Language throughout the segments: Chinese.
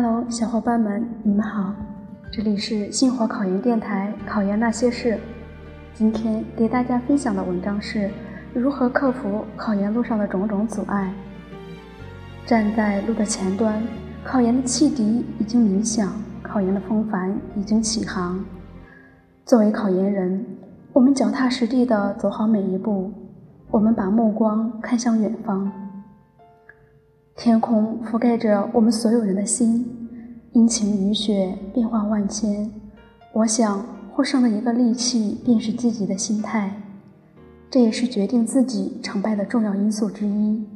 Hello，小伙伴们，你们好，这里是星火考研电台《考研那些事》。今天给大家分享的文章是如何克服考研路上的种种阻碍。站在路的前端，考研的汽笛已经鸣响，考研的风帆已经起航。作为考研人，我们脚踏实地地走好每一步，我们把目光看向远方。天空覆盖着我们所有人的心，阴晴雨雪，变化万千。我想，获胜的一个利器便是积极的心态，这也是决定自己成败的重要因素之一。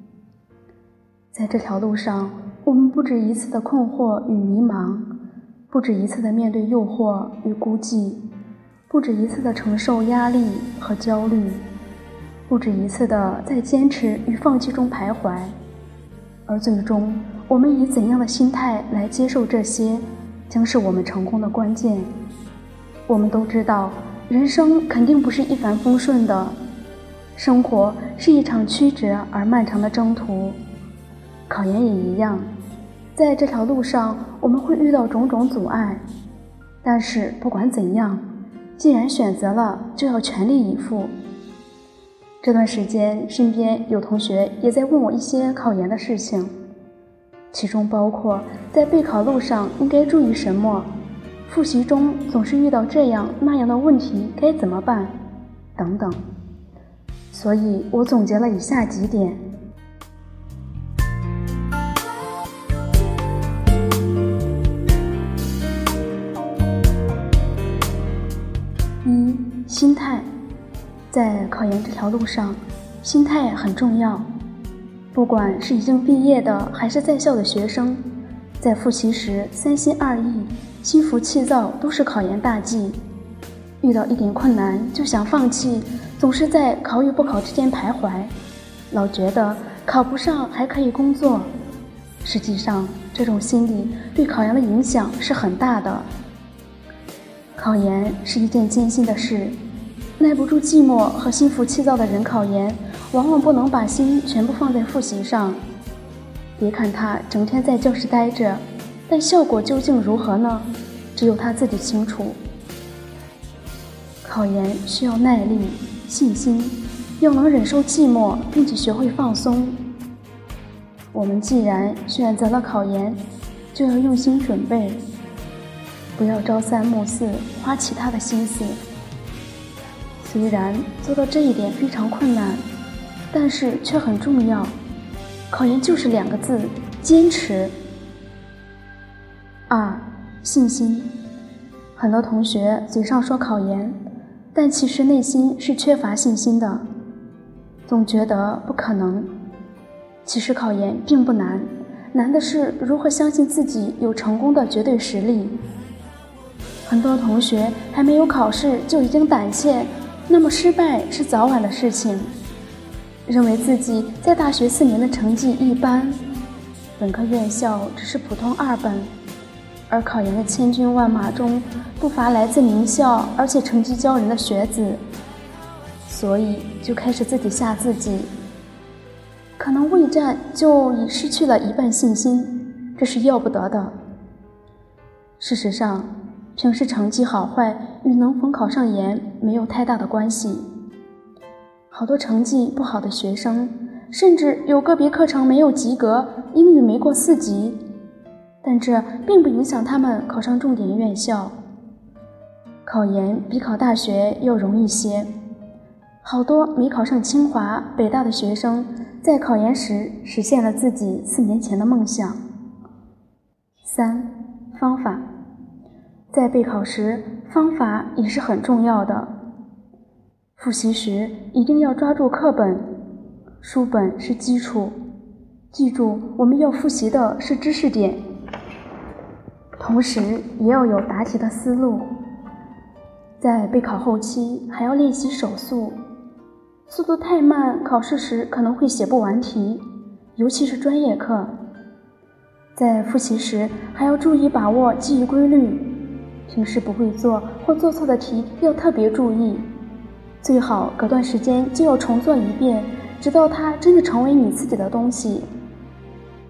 在这条路上，我们不止一次的困惑与迷茫，不止一次的面对诱惑与孤寂，不止一次的承受压力和焦虑，不止一次的在坚持与放弃中徘徊。而最终，我们以怎样的心态来接受这些，将是我们成功的关键。我们都知道，人生肯定不是一帆风顺的，生活是一场曲折而漫长的征途，考研也一样。在这条路上，我们会遇到种种阻碍，但是不管怎样，既然选择了，就要全力以赴。这段时间，身边有同学也在问我一些考研的事情，其中包括在备考路上应该注意什么，复习中总是遇到这样那样的问题该怎么办，等等。所以我总结了以下几点：一、心态。在考研这条路上，心态很重要。不管是已经毕业的，还是在校的学生，在复习时三心二意、心浮气躁，都是考研大忌。遇到一点困难就想放弃，总是在考与不考之间徘徊，老觉得考不上还可以工作。实际上，这种心理对考研的影响是很大的。考研是一件艰辛的事。耐不住寂寞和心浮气躁的人，考研往往不能把心全部放在复习上。别看他整天在教室待着，但效果究竟如何呢？只有他自己清楚。考研需要耐力、信心，要能忍受寂寞，并且学会放松。我们既然选择了考研，就要用心准备，不要朝三暮四，花其他的心思。虽然做到这一点非常困难，但是却很重要。考研就是两个字：坚持。二、信心。很多同学嘴上说考研，但其实内心是缺乏信心的，总觉得不可能。其实考研并不难，难的是如何相信自己有成功的绝对实力。很多同学还没有考试就已经胆怯。那么失败是早晚的事情。认为自己在大学四年的成绩一般，本科院校只是普通二本，而考研的千军万马中不乏来自名校而且成绩骄人的学子，所以就开始自己吓自己。可能未战就已失去了一半信心，这是要不得的。事实上。平时成绩好坏与能否考上研没有太大的关系。好多成绩不好的学生，甚至有个别课程没有及格，英语没过四级，但这并不影响他们考上重点院校。考研比考大学要容易些。好多没考上清华、北大的学生，在考研时实现了自己四年前的梦想。三方法。在备考时，方法也是很重要的。复习时一定要抓住课本，书本是基础。记住，我们要复习的是知识点，同时也要有答题的思路。在备考后期，还要练习手速，速度太慢，考试时可能会写不完题，尤其是专业课。在复习时，还要注意把握记忆规律。平时不会做或做错的题要特别注意，最好隔段时间就要重做一遍，直到它真的成为你自己的东西。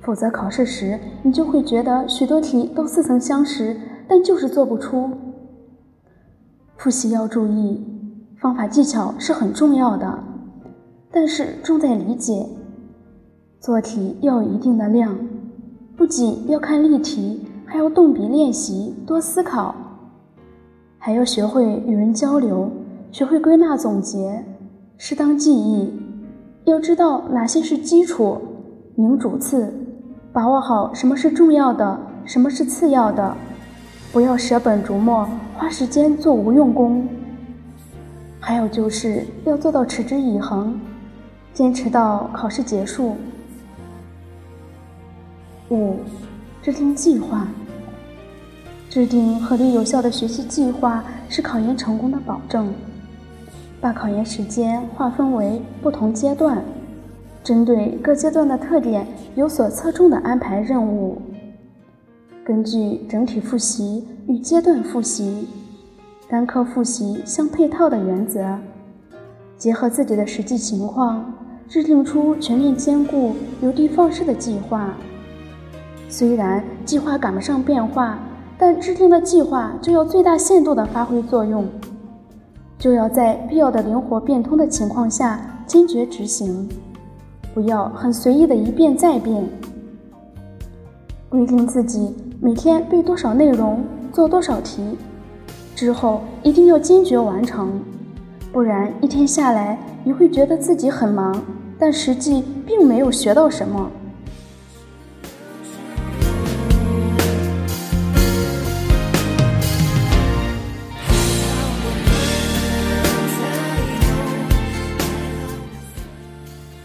否则考试时你就会觉得许多题都似曾相识，但就是做不出。复习要注意，方法技巧是很重要的，但是重在理解。做题要有一定的量，不仅要看例题，还要动笔练习，多思考，还要学会与人交流，学会归纳总结，适当记忆，要知道哪些是基础，明主次，把握好什么是重要的，什么是次要的，不要舍本逐末，花时间做无用功。还有就是要做到持之以恒，坚持到考试结束。五，制定计划。制定合理有效的学习计划是考研成功的保证。把考研时间划分为不同阶段，针对各阶段的特点有所侧重的安排任务。根据整体复习与阶段复习、单科复习相配套的原则，结合自己的实际情况，制定出全面兼顾、有的放矢的计划。虽然计划赶不上变化，但制定的计划就要最大限度地发挥作用，就要在必要的灵活变通的情况下坚决执行，不要很随意的一变再变。规定自己每天背多少内容，做多少题，之后一定要坚决完成，不然一天下来你会觉得自己很忙，但实际并没有学到什么。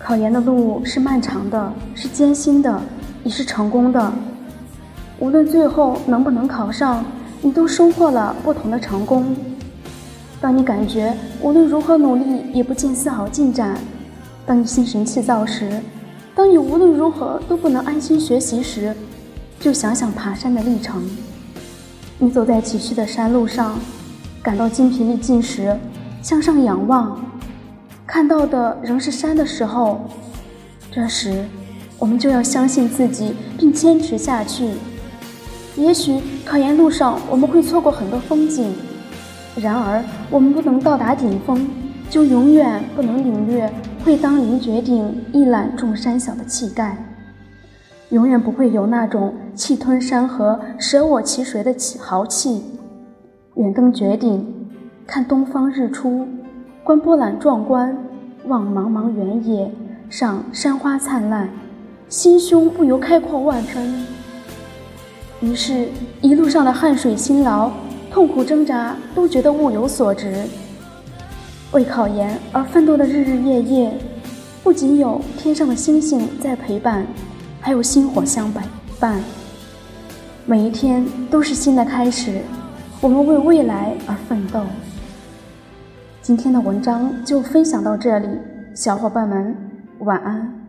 考研的路是漫长的，是艰辛的，也是成功的。无论最后能不能考上，你都收获了不同的成功。当你感觉无论如何努力也不见丝毫进展，当你心神气躁时，当你无论如何都不能安心学习时，就想想爬山的历程。你走在崎岖的山路上，感到筋疲力尽时，向上仰望。看到的仍是山的时候，这时我们就要相信自己，并坚持下去。也许考研路上我们会错过很多风景，然而我们不能到达顶峰，就永远不能领略“会当凌绝顶，一览众山小”的气概，永远不会有那种气吞山河、舍我其谁的豪气。远登绝顶，看东方日出。观波澜壮观，望茫茫原野，赏山花灿烂，心胸不由开阔万分。于是，一路上的汗水辛劳、痛苦挣扎，都觉得物有所值。为考研而奋斗的日日夜夜，不仅有天上的星星在陪伴，还有星火相伴。每一天都是新的开始，我们为未来而奋斗。今天的文章就分享到这里，小伙伴们晚安。